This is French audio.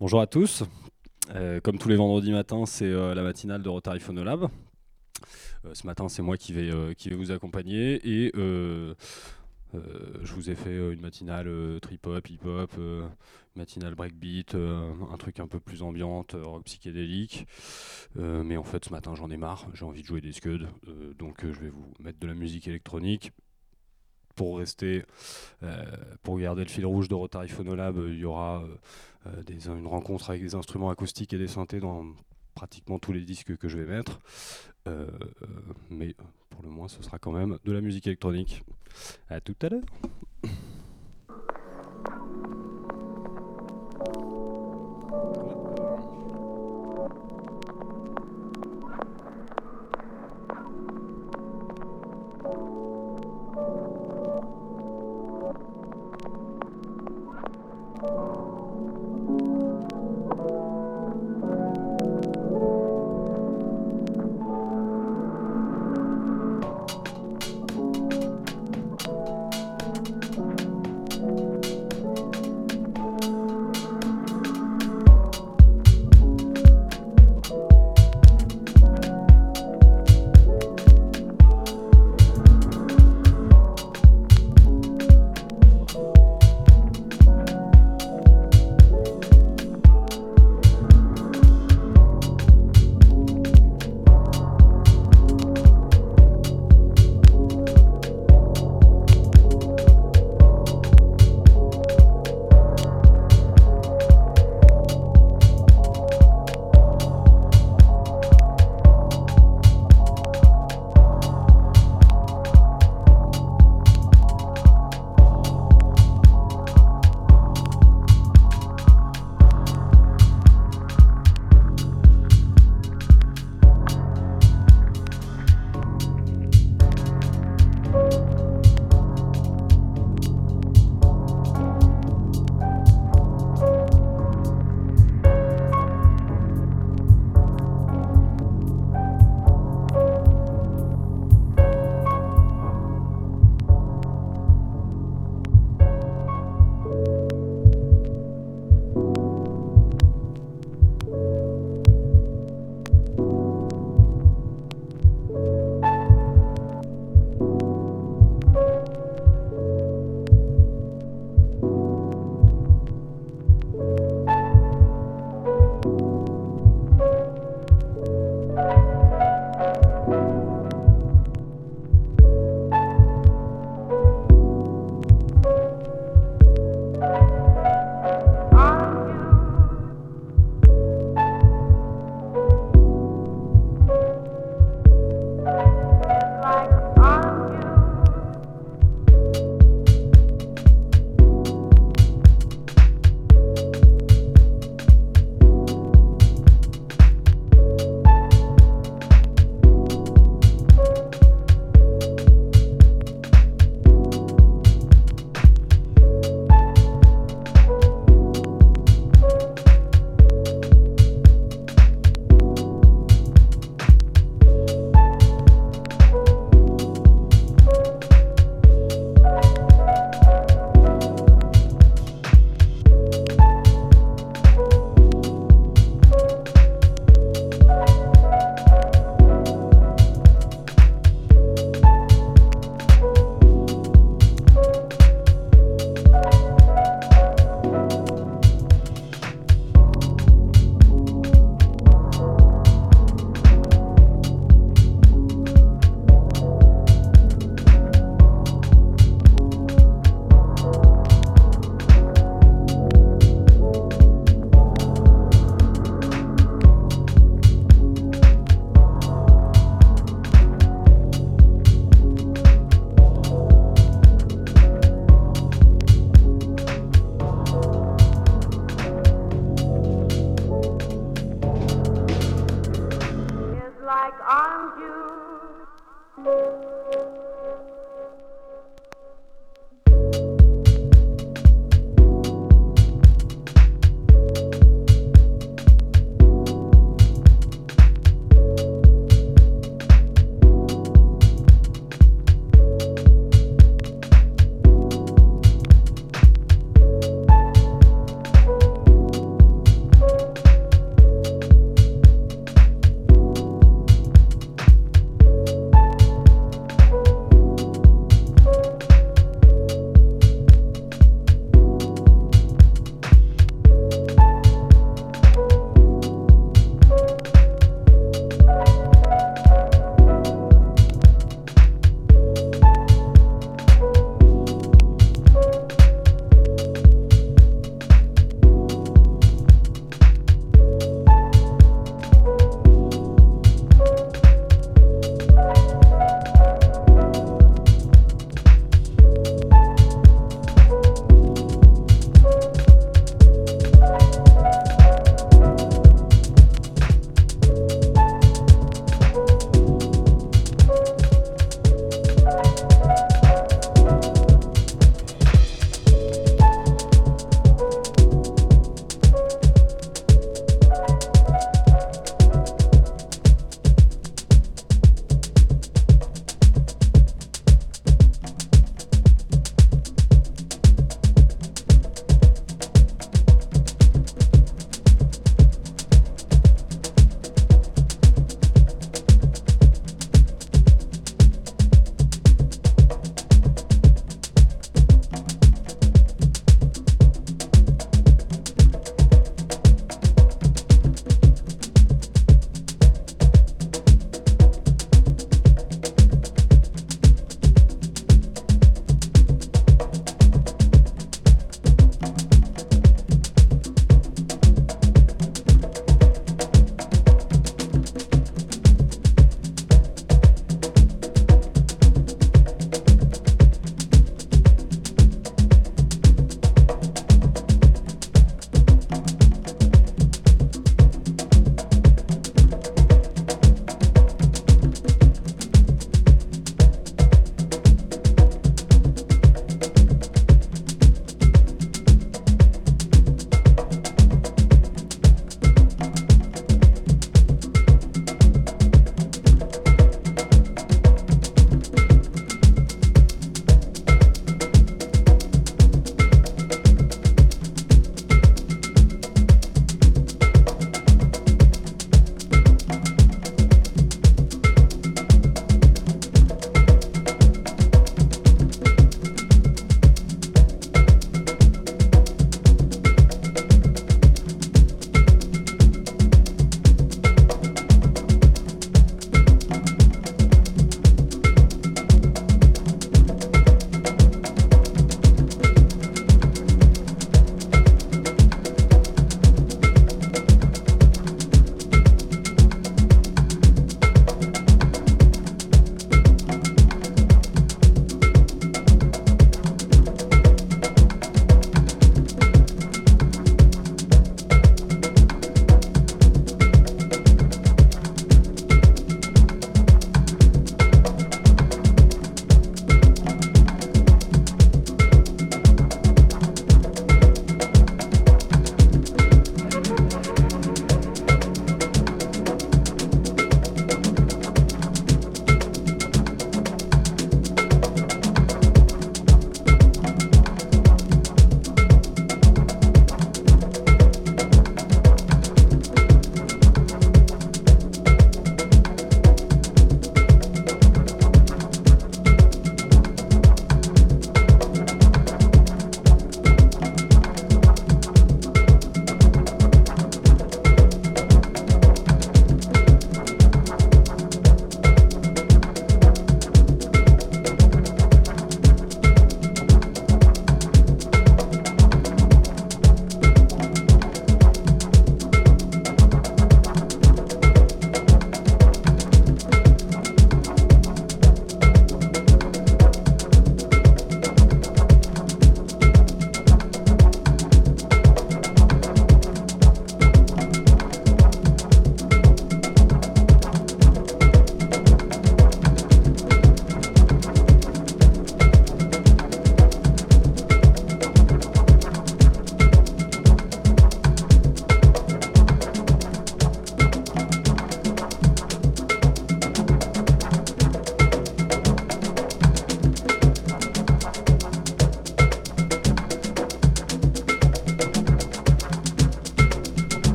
Bonjour à tous. Euh, comme tous les vendredis matins, c'est euh, la matinale de Rotary Phonolab. Euh, ce matin, c'est moi qui vais, vous accompagner et je vous ai fait une matinale trip-hop, hip-hop, matinale breakbeat, un truc un peu plus ambiante, rock psychédélique. Mais en fait, ce matin, j'en ai marre. J'ai envie de jouer des scuds, donc je vais vous mettre de la musique électronique pour rester, euh, pour garder le fil rouge de Rotary Phonolab, euh, il y aura euh, une rencontre avec des instruments acoustiques et des synthés dans pratiquement tous les disques que je vais mettre. mais pour le moins, ce sera quand même de la musique électronique. À tout à l'heure.